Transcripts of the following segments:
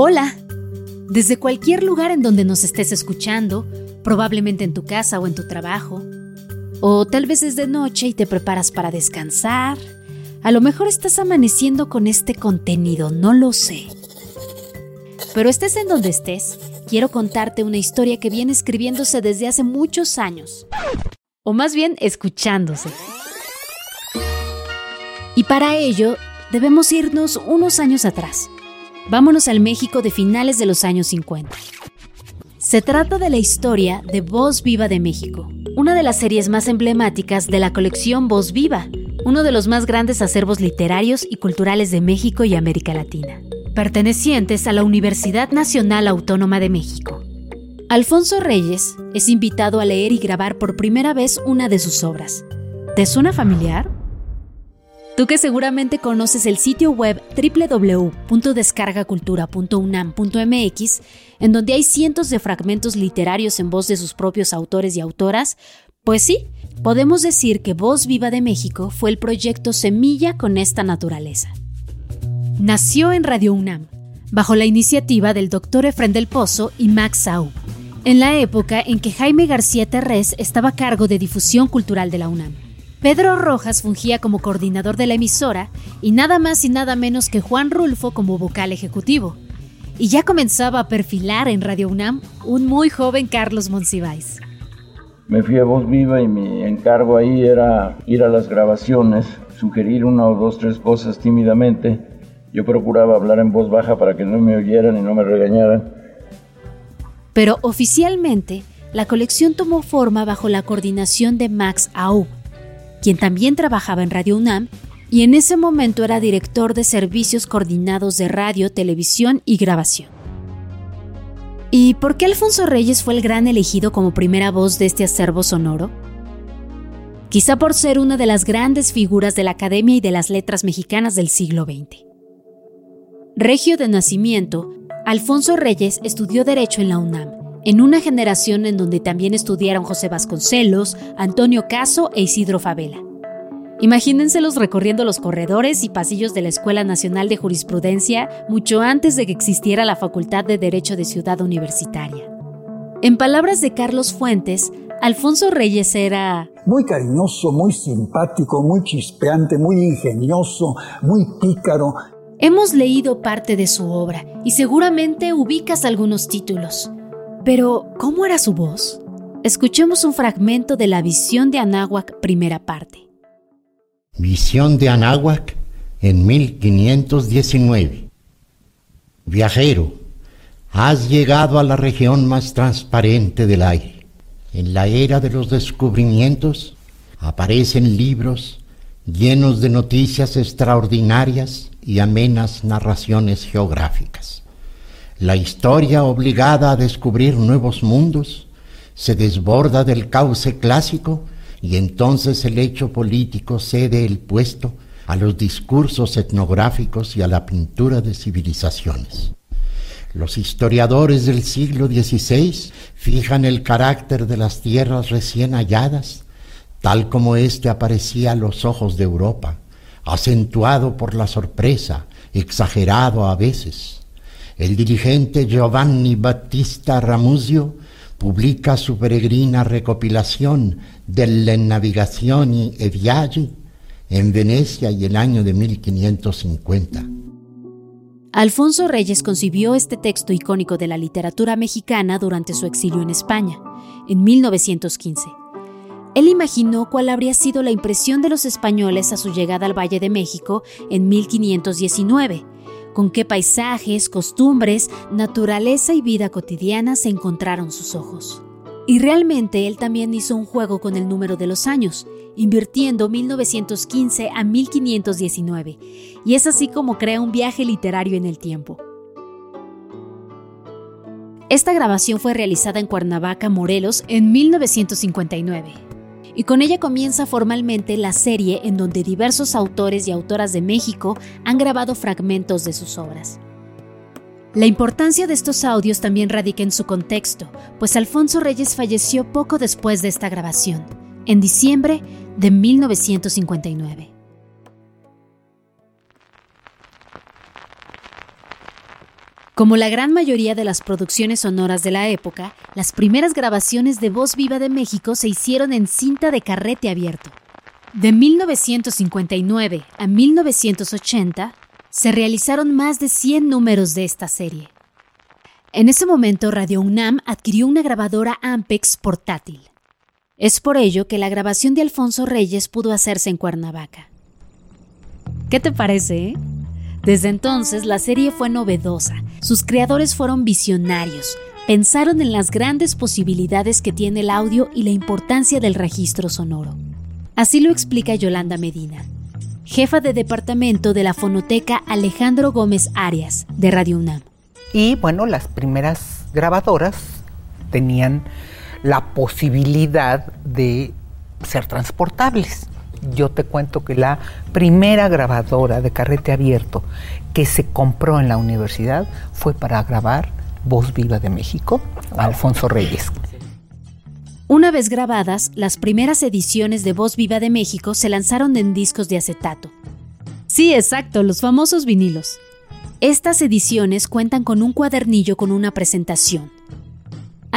Hola. Desde cualquier lugar en donde nos estés escuchando, probablemente en tu casa o en tu trabajo, o tal vez es de noche y te preparas para descansar, a lo mejor estás amaneciendo con este contenido, no lo sé. Pero estés en donde estés, quiero contarte una historia que viene escribiéndose desde hace muchos años, o más bien escuchándose. Y para ello, debemos irnos unos años atrás Vámonos al México de finales de los años 50. Se trata de la historia de Voz Viva de México, una de las series más emblemáticas de la colección Voz Viva, uno de los más grandes acervos literarios y culturales de México y América Latina, pertenecientes a la Universidad Nacional Autónoma de México. Alfonso Reyes es invitado a leer y grabar por primera vez una de sus obras. ¿Te suena familiar? Tú que seguramente conoces el sitio web www.descargacultura.unam.mx, en donde hay cientos de fragmentos literarios en voz de sus propios autores y autoras, pues sí, podemos decir que Voz Viva de México fue el proyecto semilla con esta naturaleza. Nació en Radio UNAM, bajo la iniciativa del Dr. Efren del Pozo y Max Sau, en la época en que Jaime García Terrés estaba a cargo de difusión cultural de la UNAM. Pedro Rojas fungía como coordinador de la emisora y nada más y nada menos que Juan Rulfo como vocal ejecutivo. Y ya comenzaba a perfilar en Radio UNAM un muy joven Carlos Monsiváis. Me fui a Voz Viva y mi encargo ahí era ir a las grabaciones, sugerir una o dos, tres cosas tímidamente. Yo procuraba hablar en voz baja para que no me oyeran y no me regañaran. Pero oficialmente, la colección tomó forma bajo la coordinación de Max Aub, quien también trabajaba en Radio UNAM y en ese momento era director de servicios coordinados de radio, televisión y grabación. ¿Y por qué Alfonso Reyes fue el gran elegido como primera voz de este acervo sonoro? Quizá por ser una de las grandes figuras de la Academia y de las Letras Mexicanas del siglo XX. Regio de nacimiento, Alfonso Reyes estudió Derecho en la UNAM en una generación en donde también estudiaron José Vasconcelos, Antonio Caso e Isidro Favela. Imagínenselos recorriendo los corredores y pasillos de la Escuela Nacional de Jurisprudencia mucho antes de que existiera la Facultad de Derecho de Ciudad Universitaria. En palabras de Carlos Fuentes, Alfonso Reyes era... Muy cariñoso, muy simpático, muy chispeante, muy ingenioso, muy pícaro. Hemos leído parte de su obra y seguramente ubicas algunos títulos. Pero, ¿cómo era su voz? Escuchemos un fragmento de la visión de Anáhuac, primera parte. Visión de Anáhuac en 1519. Viajero, has llegado a la región más transparente del aire. En la era de los descubrimientos aparecen libros llenos de noticias extraordinarias y amenas narraciones geográficas. La historia obligada a descubrir nuevos mundos se desborda del cauce clásico y entonces el hecho político cede el puesto a los discursos etnográficos y a la pintura de civilizaciones. Los historiadores del siglo XVI fijan el carácter de las tierras recién halladas, tal como éste aparecía a los ojos de Europa, acentuado por la sorpresa, exagerado a veces. El dirigente Giovanni Battista Ramuzio publica su peregrina recopilación delle navigazioni e viaggi en Venecia y el año de 1550. Alfonso Reyes concibió este texto icónico de la literatura mexicana durante su exilio en España, en 1915. Él imaginó cuál habría sido la impresión de los españoles a su llegada al Valle de México en 1519 con qué paisajes, costumbres, naturaleza y vida cotidiana se encontraron sus ojos. Y realmente él también hizo un juego con el número de los años, invirtiendo 1915 a 1519, y es así como crea un viaje literario en el tiempo. Esta grabación fue realizada en Cuernavaca, Morelos, en 1959 y con ella comienza formalmente la serie en donde diversos autores y autoras de México han grabado fragmentos de sus obras. La importancia de estos audios también radica en su contexto, pues Alfonso Reyes falleció poco después de esta grabación, en diciembre de Como la gran mayoría de las producciones sonoras de la época, las primeras grabaciones de Voz Viva de México se hicieron en cinta de carrete abierto. De 1959 a 1980, se realizaron más de 100 números de esta serie. En ese momento, Radio UNAM adquirió una grabadora Ampex portátil. Es por ello que la grabación de Alfonso Reyes pudo hacerse en Cuernavaca. ¿Qué te parece? Eh? Desde entonces la serie fue novedosa, sus creadores fueron visionarios, pensaron en las grandes posibilidades que tiene el audio y la importancia del registro sonoro. Así lo explica Yolanda Medina, jefa de departamento de la fonoteca Alejandro Gómez Arias, de Radio UNAM. Y bueno, las primeras grabadoras tenían la posibilidad de ser transportables. Yo te cuento que la primera grabadora de carrete abierto que se compró en la universidad fue para grabar Voz Viva de México, Alfonso Reyes. Una vez grabadas, las primeras ediciones de Voz Viva de México se lanzaron en discos de acetato. Sí, exacto, los famosos vinilos. Estas ediciones cuentan con un cuadernillo con una presentación.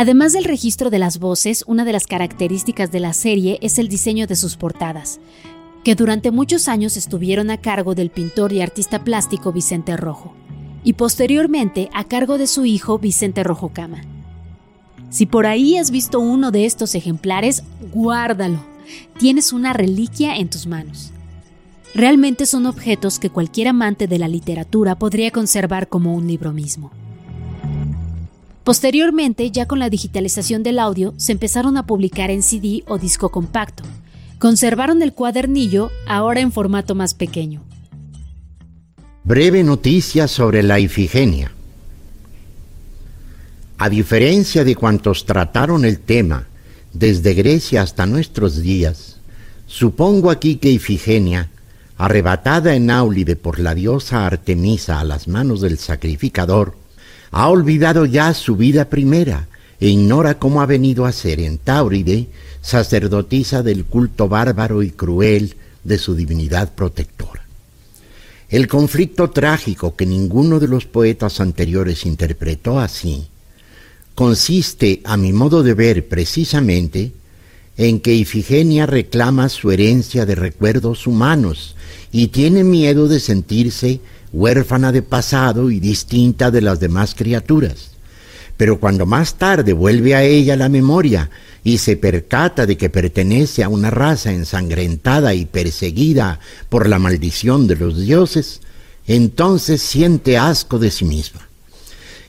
Además del registro de las voces, una de las características de la serie es el diseño de sus portadas, que durante muchos años estuvieron a cargo del pintor y artista plástico Vicente Rojo, y posteriormente a cargo de su hijo Vicente Rojo Cama. Si por ahí has visto uno de estos ejemplares, guárdalo. Tienes una reliquia en tus manos. Realmente son objetos que cualquier amante de la literatura podría conservar como un libro mismo. Posteriormente, ya con la digitalización del audio, se empezaron a publicar en CD o disco compacto. Conservaron el cuadernillo, ahora en formato más pequeño. Breve noticia sobre la Ifigenia. A diferencia de cuantos trataron el tema desde Grecia hasta nuestros días, supongo aquí que Ifigenia, arrebatada en Áulide por la diosa Artemisa a las manos del sacrificador, ha olvidado ya su vida primera e ignora cómo ha venido a ser en Táuride sacerdotisa del culto bárbaro y cruel de su divinidad protectora. El conflicto trágico que ninguno de los poetas anteriores interpretó así consiste, a mi modo de ver, precisamente en que Ifigenia reclama su herencia de recuerdos humanos y tiene miedo de sentirse huérfana de pasado y distinta de las demás criaturas. Pero cuando más tarde vuelve a ella la memoria y se percata de que pertenece a una raza ensangrentada y perseguida por la maldición de los dioses, entonces siente asco de sí misma.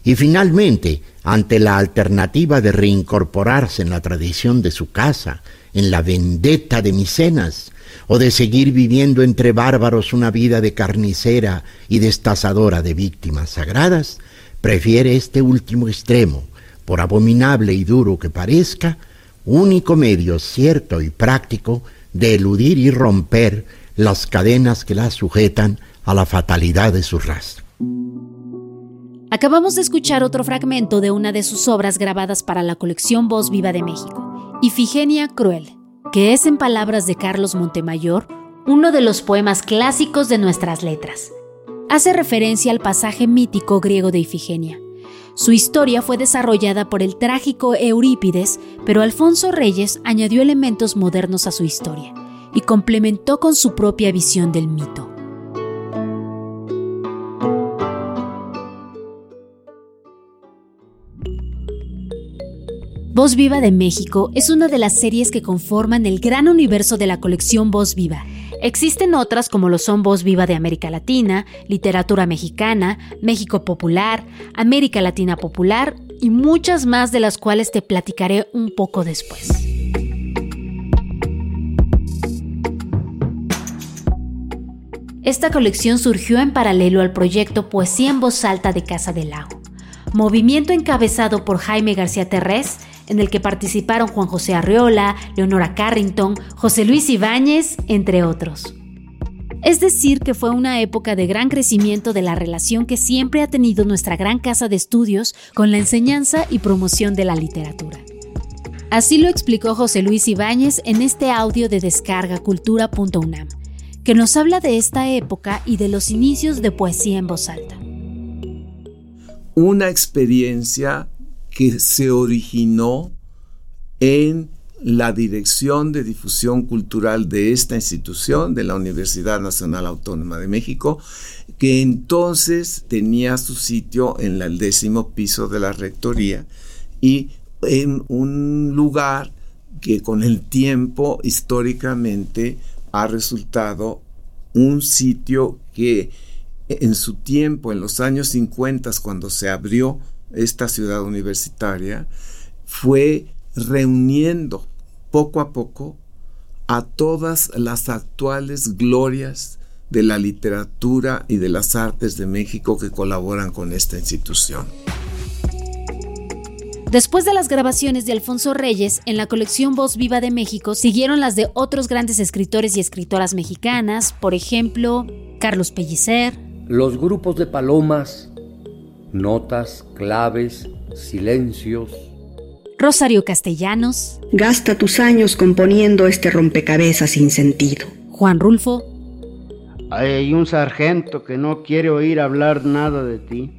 Y finalmente, ante la alternativa de reincorporarse en la tradición de su casa, en la vendetta de Micenas, o de seguir viviendo entre bárbaros una vida de carnicera y destazadora de víctimas sagradas, prefiere este último extremo, por abominable y duro que parezca, único medio cierto y práctico de eludir y romper las cadenas que la sujetan a la fatalidad de su raza. Acabamos de escuchar otro fragmento de una de sus obras grabadas para la colección Voz Viva de México, Ifigenia Cruel, que es en palabras de Carlos Montemayor uno de los poemas clásicos de nuestras letras. Hace referencia al pasaje mítico griego de Ifigenia. Su historia fue desarrollada por el trágico Eurípides, pero Alfonso Reyes añadió elementos modernos a su historia y complementó con su propia visión del mito. Voz Viva de México es una de las series que conforman el gran universo de la colección Voz Viva. Existen otras como lo son Voz Viva de América Latina, Literatura Mexicana, México Popular, América Latina Popular y muchas más de las cuales te platicaré un poco después. Esta colección surgió en paralelo al proyecto Poesía en Voz Alta de Casa del Lago, movimiento encabezado por Jaime García Terrés, en el que participaron Juan José Arreola, Leonora Carrington, José Luis Ibáñez, entre otros. Es decir, que fue una época de gran crecimiento de la relación que siempre ha tenido nuestra gran casa de estudios con la enseñanza y promoción de la literatura. Así lo explicó José Luis Ibáñez en este audio de descargacultura.unam, que nos habla de esta época y de los inicios de poesía en voz alta. una experiencia que se originó en la Dirección de Difusión Cultural de esta institución, de la Universidad Nacional Autónoma de México, que entonces tenía su sitio en el décimo piso de la Rectoría y en un lugar que con el tiempo históricamente ha resultado un sitio que en su tiempo, en los años 50, cuando se abrió esta ciudad universitaria, fue reuniendo poco a poco a todas las actuales glorias de la literatura y de las artes de México que colaboran con esta institución. Después de las grabaciones de Alfonso Reyes, en la colección Voz Viva de México siguieron las de otros grandes escritores y escritoras mexicanas, por ejemplo, Carlos Pellicer. Los grupos de palomas, notas, claves, silencios, Rosario Castellanos. Gasta tus años componiendo este rompecabezas sin sentido. Juan Rulfo. Hay un sargento que no quiere oír hablar nada de ti.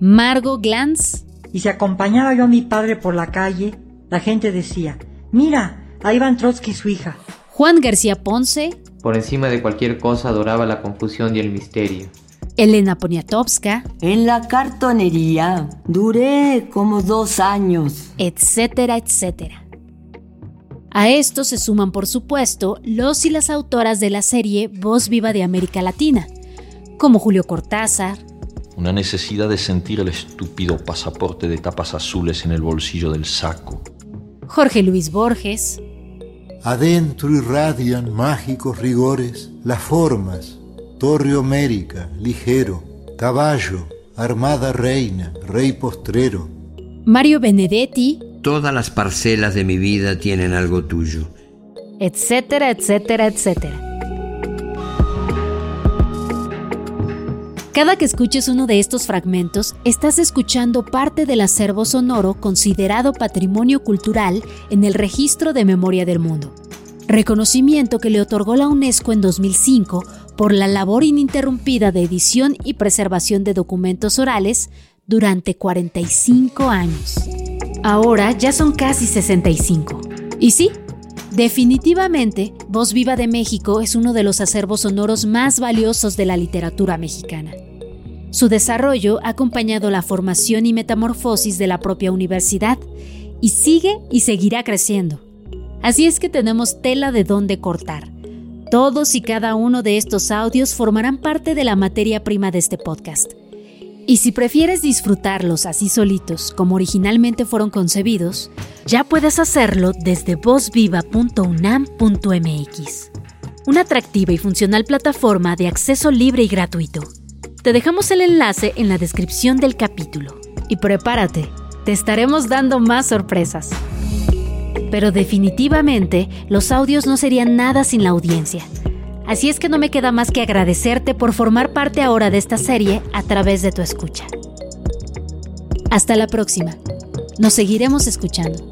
Margo Glantz. Y si acompañaba yo a mi padre por la calle, la gente decía, mira, ahí van Trotsky y su hija. Juan García Ponce. Por encima de cualquier cosa adoraba la confusión y el misterio. Elena Poniatowska. En la cartonería duré como dos años. Etcétera, etcétera. A esto se suman, por supuesto, los y las autoras de la serie Voz Viva de América Latina, como Julio Cortázar. Una necesidad de sentir el estúpido pasaporte de tapas azules en el bolsillo del saco. Jorge Luis Borges. Adentro irradian mágicos rigores las formas Torre Homérica, ligero, caballo, armada reina, rey postrero. Mario Benedetti. Todas las parcelas de mi vida tienen algo tuyo. Etcétera, etcétera, etcétera. Cada que escuches uno de estos fragmentos, estás escuchando parte del acervo sonoro considerado patrimonio cultural en el Registro de Memoria del Mundo reconocimiento que le otorgó la UNESCO en 2005 por la labor ininterrumpida de edición y preservación de documentos orales durante 45 años. Ahora ya son casi 65. Y sí, definitivamente, Voz Viva de México es uno de los acervos sonoros más valiosos de la literatura mexicana. Su desarrollo ha acompañado la formación y metamorfosis de la propia universidad y sigue y seguirá creciendo. Así es que tenemos tela de dónde cortar. Todos y cada uno de estos audios formarán parte de la materia prima de este podcast. Y si prefieres disfrutarlos así solitos como originalmente fueron concebidos, ya puedes hacerlo desde vozviva.unam.mx, una atractiva y funcional plataforma de acceso libre y gratuito. Te dejamos el enlace en la descripción del capítulo. Y prepárate, te estaremos dando más sorpresas. Pero definitivamente los audios no serían nada sin la audiencia. Así es que no me queda más que agradecerte por formar parte ahora de esta serie a través de tu escucha. Hasta la próxima. Nos seguiremos escuchando.